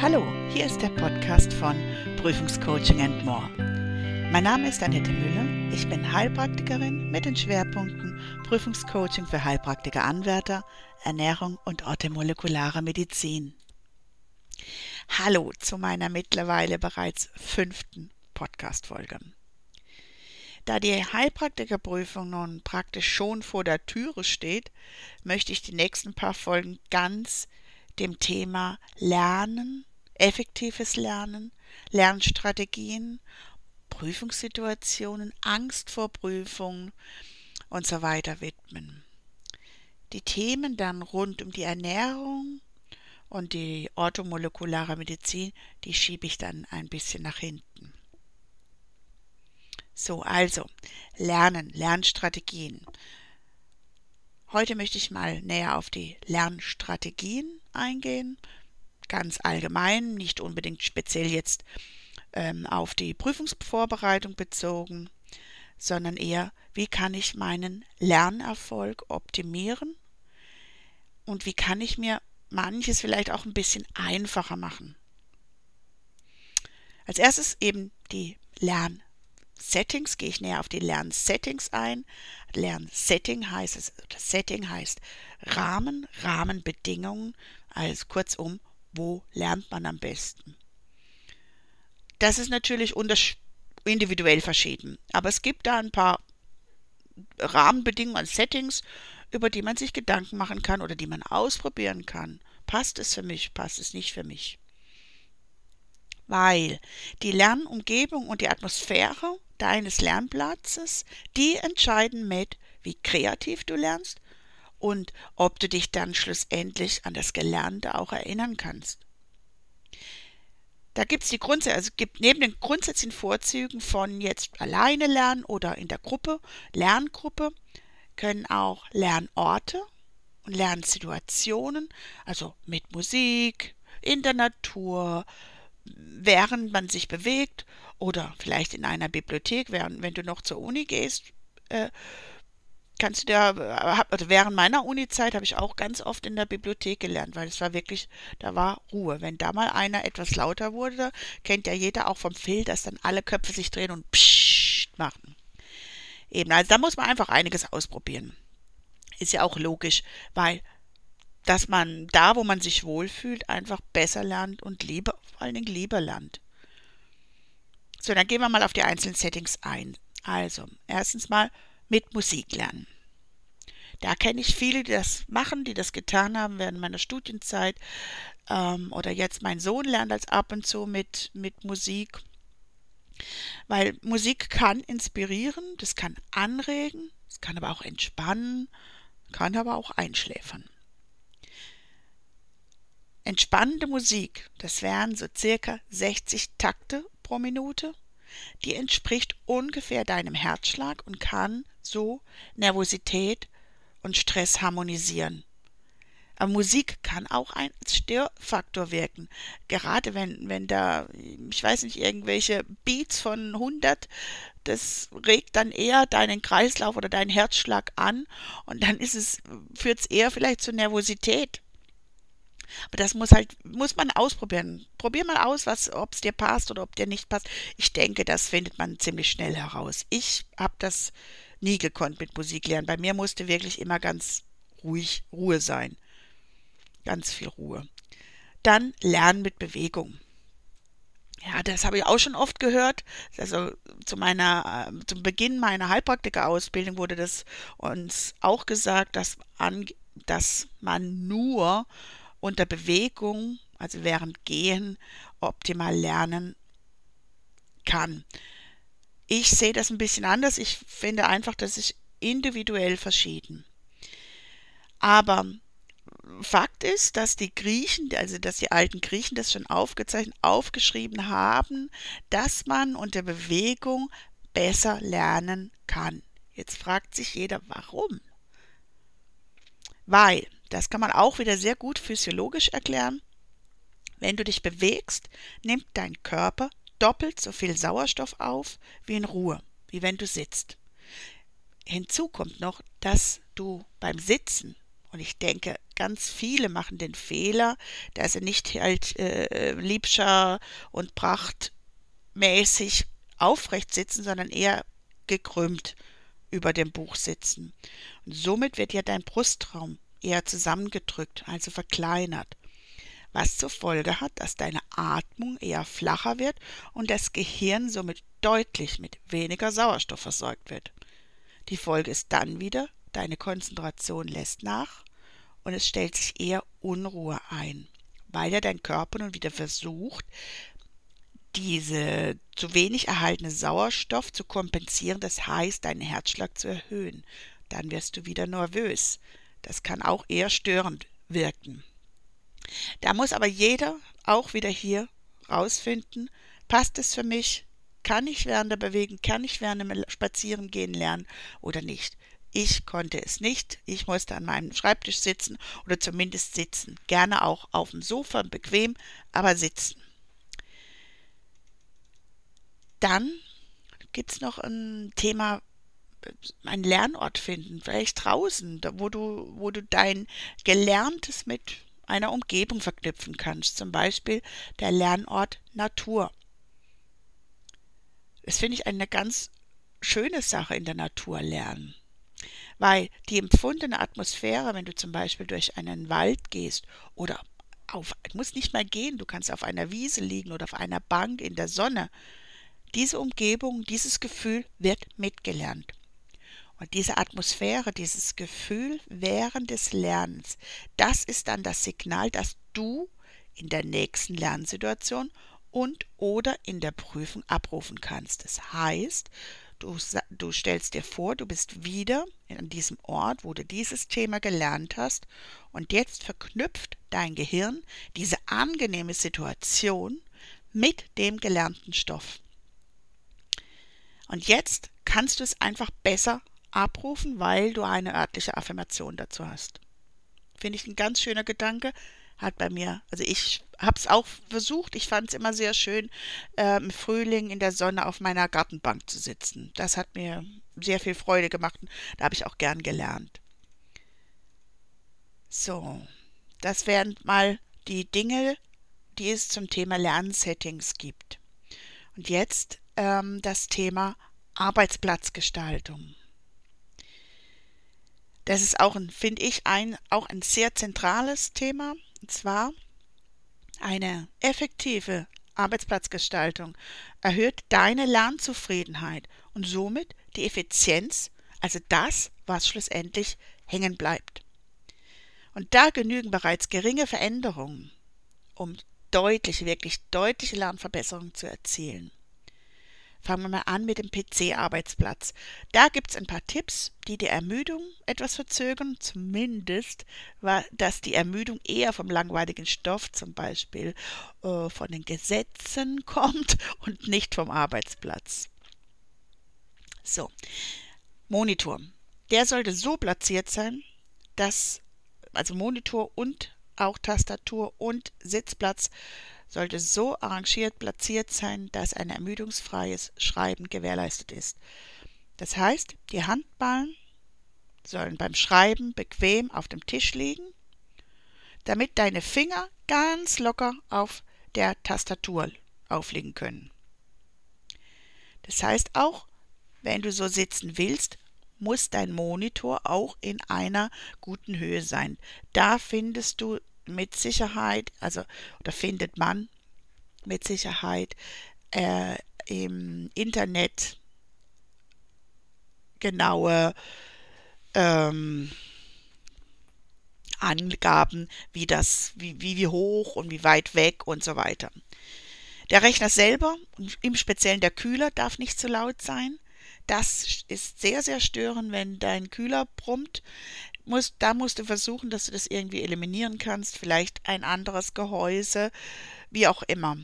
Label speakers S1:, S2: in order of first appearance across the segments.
S1: Hallo, hier ist der Podcast von Prüfungscoaching and More. Mein Name ist Annette Müller, ich bin Heilpraktikerin mit den Schwerpunkten Prüfungscoaching für Heilpraktiker Anwärter, Ernährung und orthomolekulare Medizin. Hallo zu meiner mittlerweile bereits fünften Podcast-Folge. Da die Heilpraktikerprüfung nun praktisch schon vor der Türe steht, möchte ich die nächsten paar Folgen ganz dem Thema Lernen, effektives Lernen, Lernstrategien, Prüfungssituationen, Angst vor Prüfungen und so weiter widmen. Die Themen dann rund um die Ernährung und die orthomolekulare Medizin, die schiebe ich dann ein bisschen nach hinten. So, also Lernen, Lernstrategien. Heute möchte ich mal näher auf die Lernstrategien eingehen, ganz allgemein, nicht unbedingt speziell jetzt ähm, auf die Prüfungsvorbereitung bezogen, sondern eher, wie kann ich meinen Lernerfolg optimieren und wie kann ich mir manches vielleicht auch ein bisschen einfacher machen. Als erstes eben die Lernstrategien. Settings gehe ich näher auf die Lernsettings ein. Lernsetting heißt es, Setting heißt Rahmen, Rahmenbedingungen, also kurzum, wo lernt man am besten. Das ist natürlich individuell verschieden, aber es gibt da ein paar Rahmenbedingungen, Settings, über die man sich Gedanken machen kann oder die man ausprobieren kann. Passt es für mich, passt es nicht für mich? Weil die Lernumgebung und die Atmosphäre deines Lernplatzes, die entscheiden mit, wie kreativ du lernst und ob du dich dann schlussendlich an das Gelernte auch erinnern kannst. Da gibt es die Grundsätze, also gibt neben den grundsätzlichen Vorzügen von jetzt alleine lernen oder in der Gruppe, Lerngruppe, können auch Lernorte und Lernsituationen, also mit Musik, in der Natur, während man sich bewegt oder vielleicht in einer Bibliothek, während, wenn du noch zur Uni gehst, äh, kannst du da, also während meiner Uni-Zeit habe ich auch ganz oft in der Bibliothek gelernt, weil es war wirklich, da war Ruhe. Wenn da mal einer etwas lauter wurde, kennt ja jeder auch vom Phil, dass dann alle Köpfe sich drehen und pssst machen. Eben, also da muss man einfach einiges ausprobieren. Ist ja auch logisch, weil dass man da, wo man sich wohlfühlt, einfach besser lernt und lieber, vor allen Dingen lieber lernt. So, dann gehen wir mal auf die einzelnen Settings ein. Also, erstens mal mit Musik lernen. Da kenne ich viele, die das machen, die das getan haben während meiner Studienzeit. Ähm, oder jetzt mein Sohn lernt als ab und zu mit, mit Musik. Weil Musik kann inspirieren, das kann anregen, es kann aber auch entspannen, kann aber auch einschläfern. Entspannende Musik, das wären so circa 60 Takte pro Minute. Die entspricht ungefähr deinem Herzschlag und kann so Nervosität und Stress harmonisieren. Aber Musik kann auch ein Störfaktor wirken. Gerade wenn, wenn da, ich weiß nicht, irgendwelche Beats von 100, das regt dann eher deinen Kreislauf oder deinen Herzschlag an und dann ist es, führt es eher vielleicht zu Nervosität. Aber das muss halt, muss man ausprobieren. Probier mal aus, ob es dir passt oder ob dir nicht passt. Ich denke, das findet man ziemlich schnell heraus. Ich habe das nie gekonnt mit Musik lernen. Bei mir musste wirklich immer ganz ruhig Ruhe sein. Ganz viel Ruhe. Dann Lernen mit Bewegung. Ja, das habe ich auch schon oft gehört. Also zu meiner, äh, zum Beginn meiner Heilpraktiker-Ausbildung wurde das uns auch gesagt, dass, an, dass man nur unter Bewegung, also während Gehen, optimal lernen kann. Ich sehe das ein bisschen anders. Ich finde einfach, das ist individuell verschieden. Aber Fakt ist, dass die Griechen, also dass die alten Griechen das schon aufgezeichnet, aufgeschrieben haben, dass man unter Bewegung besser lernen kann. Jetzt fragt sich jeder, warum? Weil das kann man auch wieder sehr gut physiologisch erklären. Wenn du dich bewegst, nimmt dein Körper doppelt so viel Sauerstoff auf wie in Ruhe, wie wenn du sitzt. Hinzu kommt noch, dass du beim Sitzen Und ich denke, ganz viele machen den Fehler, dass sie nicht halt äh, liebscher und prachtmäßig aufrecht sitzen, sondern eher gekrümmt über dem Buch sitzen. Und somit wird ja dein Brustraum eher zusammengedrückt, also verkleinert, was zur Folge hat, dass deine Atmung eher flacher wird und das Gehirn somit deutlich mit weniger Sauerstoff versorgt wird. Die Folge ist dann wieder, deine Konzentration lässt nach und es stellt sich eher Unruhe ein, weil ja dein Körper nun wieder versucht, diese zu wenig erhaltene Sauerstoff zu kompensieren, das heißt, deinen Herzschlag zu erhöhen. Dann wirst du wieder nervös. Das kann auch eher störend wirken. Da muss aber jeder auch wieder hier rausfinden, passt es für mich, kann ich während der Bewegung, kann ich während dem Spazierengehen lernen oder nicht. Ich konnte es nicht. Ich musste an meinem Schreibtisch sitzen oder zumindest sitzen. Gerne auch auf dem Sofa, bequem, aber sitzen. Dann gibt es noch ein Thema, einen Lernort finden, vielleicht draußen, wo du, wo du dein Gelerntes mit einer Umgebung verknüpfen kannst. Zum Beispiel der Lernort Natur. Das finde ich eine ganz schöne Sache in der Natur lernen. Weil die empfundene Atmosphäre, wenn du zum Beispiel durch einen Wald gehst oder auf, du musst nicht mal gehen, du kannst auf einer Wiese liegen oder auf einer Bank in der Sonne, diese Umgebung, dieses Gefühl wird mitgelernt. Und diese Atmosphäre, dieses Gefühl während des Lernens, das ist dann das Signal, dass du in der nächsten Lernsituation und oder in der Prüfung abrufen kannst. Das heißt, du, du stellst dir vor, du bist wieder an diesem Ort, wo du dieses Thema gelernt hast und jetzt verknüpft dein Gehirn diese angenehme Situation mit dem gelernten Stoff. Und jetzt kannst du es einfach besser abrufen, weil du eine örtliche Affirmation dazu hast. Finde ich ein ganz schöner Gedanke. Hat bei mir, also ich habe es auch versucht, ich fand es immer sehr schön, äh, im Frühling in der Sonne auf meiner Gartenbank zu sitzen. Das hat mir sehr viel Freude gemacht und da habe ich auch gern gelernt. So, das wären mal die Dinge, die es zum Thema Lernsettings gibt. Und jetzt ähm, das Thema Arbeitsplatzgestaltung. Das ist auch, finde ich, ein, auch ein sehr zentrales Thema. Und zwar eine effektive Arbeitsplatzgestaltung erhöht deine Lernzufriedenheit und somit die Effizienz, also das, was schlussendlich hängen bleibt. Und da genügen bereits geringe Veränderungen, um deutliche, wirklich deutliche Lernverbesserungen zu erzielen. Fangen wir mal an mit dem PC-Arbeitsplatz. Da gibt es ein paar Tipps, die die Ermüdung etwas verzögern, zumindest, dass die Ermüdung eher vom langweiligen Stoff, zum Beispiel äh, von den Gesetzen kommt und nicht vom Arbeitsplatz. So, Monitor. Der sollte so platziert sein, dass also Monitor und auch Tastatur und Sitzplatz sollte so arrangiert platziert sein, dass ein ermüdungsfreies Schreiben gewährleistet ist. Das heißt, die Handballen sollen beim Schreiben bequem auf dem Tisch liegen, damit deine Finger ganz locker auf der Tastatur aufliegen können. Das heißt auch, wenn du so sitzen willst, muss dein Monitor auch in einer guten Höhe sein. Da findest du mit Sicherheit, also oder findet man mit Sicherheit äh, im Internet genaue ähm, Angaben, wie das, wie, wie hoch und wie weit weg und so weiter. Der Rechner selber, im Speziellen der Kühler, darf nicht zu laut sein. Das ist sehr, sehr störend, wenn dein Kühler brummt musst, da musst du versuchen, dass du das irgendwie eliminieren kannst, vielleicht ein anderes Gehäuse, wie auch immer.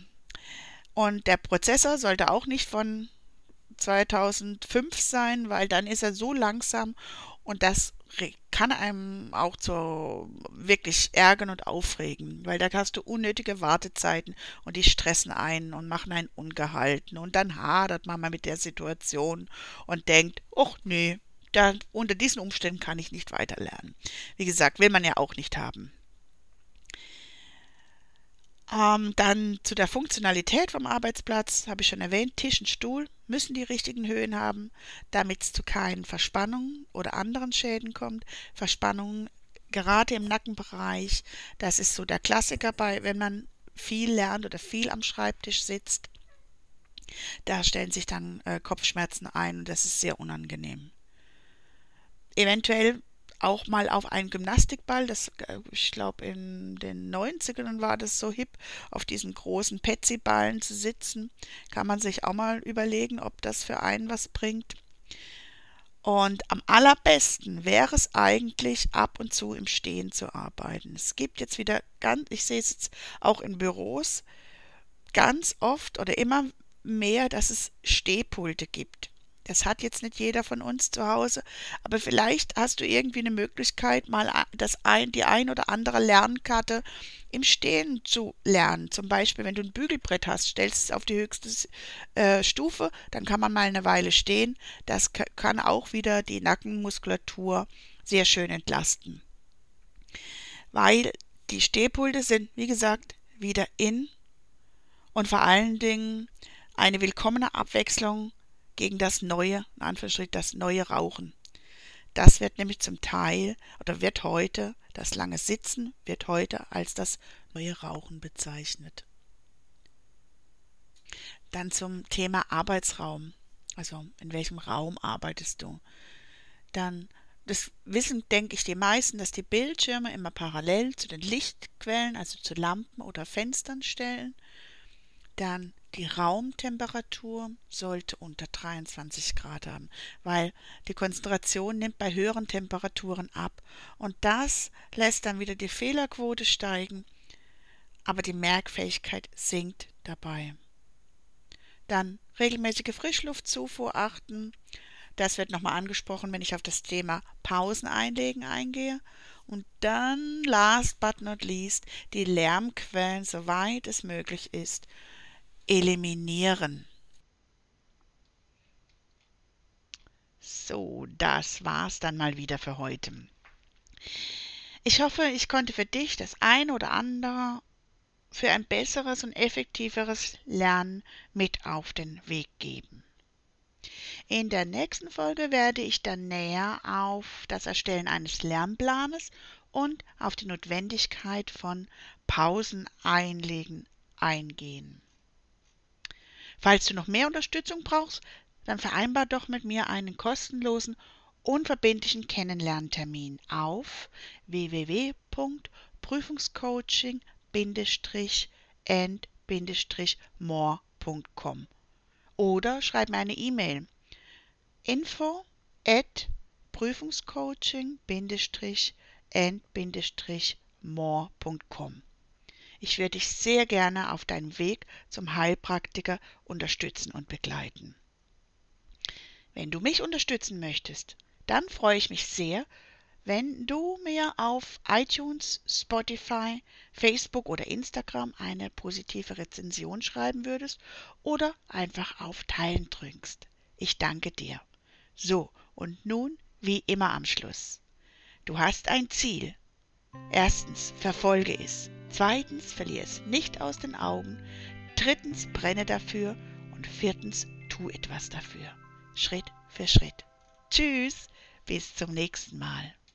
S1: Und der Prozessor sollte auch nicht von 2005 sein, weil dann ist er so langsam und das kann einem auch so wirklich ärgern und aufregen, weil da hast du unnötige Wartezeiten und die stressen einen und machen einen ungehalten und dann hadert man mal mit der Situation und denkt, ach nee, da, unter diesen Umständen kann ich nicht weiterlernen. Wie gesagt, will man ja auch nicht haben. Ähm, dann zu der Funktionalität vom Arbeitsplatz, habe ich schon erwähnt, Tisch und Stuhl müssen die richtigen Höhen haben, damit es zu keinen Verspannungen oder anderen Schäden kommt. Verspannungen gerade im Nackenbereich, das ist so der Klassiker bei, wenn man viel lernt oder viel am Schreibtisch sitzt. Da stellen sich dann äh, Kopfschmerzen ein und das ist sehr unangenehm. Eventuell auch mal auf einen Gymnastikball, das, äh, ich glaube in den 90ern war das so hip, auf diesen großen Petsy-Ballen zu sitzen. Kann man sich auch mal überlegen, ob das für einen was bringt. Und am allerbesten wäre es eigentlich, ab und zu im Stehen zu arbeiten. Es gibt jetzt wieder ganz, ich sehe es jetzt auch in Büros, ganz oft oder immer mehr, dass es Stehpulte gibt. Das hat jetzt nicht jeder von uns zu Hause, aber vielleicht hast du irgendwie eine Möglichkeit, mal das ein, die ein oder andere Lernkarte im Stehen zu lernen. Zum Beispiel, wenn du ein Bügelbrett hast, stellst es auf die höchste äh, Stufe, dann kann man mal eine Weile stehen. Das kann auch wieder die Nackenmuskulatur sehr schön entlasten. Weil die Stehpulte sind, wie gesagt, wieder in und vor allen Dingen eine willkommene Abwechslung gegen das neue, in Anführungsstrichen, das neue Rauchen. Das wird nämlich zum Teil oder wird heute, das lange Sitzen wird heute als das neue Rauchen bezeichnet. Dann zum Thema Arbeitsraum. Also in welchem Raum arbeitest du? Dann, das wissen, denke ich, die meisten, dass die Bildschirme immer parallel zu den Lichtquellen, also zu Lampen oder Fenstern stellen. Dann die Raumtemperatur sollte unter 23 Grad haben, weil die Konzentration nimmt bei höheren Temperaturen ab und das lässt dann wieder die Fehlerquote steigen, aber die Merkfähigkeit sinkt dabei. Dann regelmäßige Frischluftzufuhr achten. Das wird nochmal angesprochen, wenn ich auf das Thema Pausen einlegen eingehe. Und dann, last but not least, die Lärmquellen, soweit es möglich ist, eliminieren. So, das war's dann mal wieder für heute. Ich hoffe, ich konnte für dich das ein oder andere für ein besseres und effektiveres Lernen mit auf den Weg geben. In der nächsten Folge werde ich dann näher auf das Erstellen eines Lernplanes und auf die Notwendigkeit von Pausen einlegen eingehen. Falls du noch mehr Unterstützung brauchst, dann vereinbar doch mit mir einen kostenlosen, unverbindlichen Kennenlerntermin auf www.prüfungscoaching-and-more.com oder schreib mir eine E-Mail. Info at prüfungscoaching-and-more.com ich werde dich sehr gerne auf deinem Weg zum Heilpraktiker unterstützen und begleiten. Wenn du mich unterstützen möchtest, dann freue ich mich sehr, wenn du mir auf iTunes, Spotify, Facebook oder Instagram eine positive Rezension schreiben würdest oder einfach auf Teilen drückst. Ich danke dir. So, und nun wie immer am Schluss. Du hast ein Ziel. Erstens, verfolge es. Zweitens, verliere es nicht aus den Augen. Drittens, brenne dafür. Und viertens, tu etwas dafür. Schritt für Schritt. Tschüss, bis zum nächsten Mal.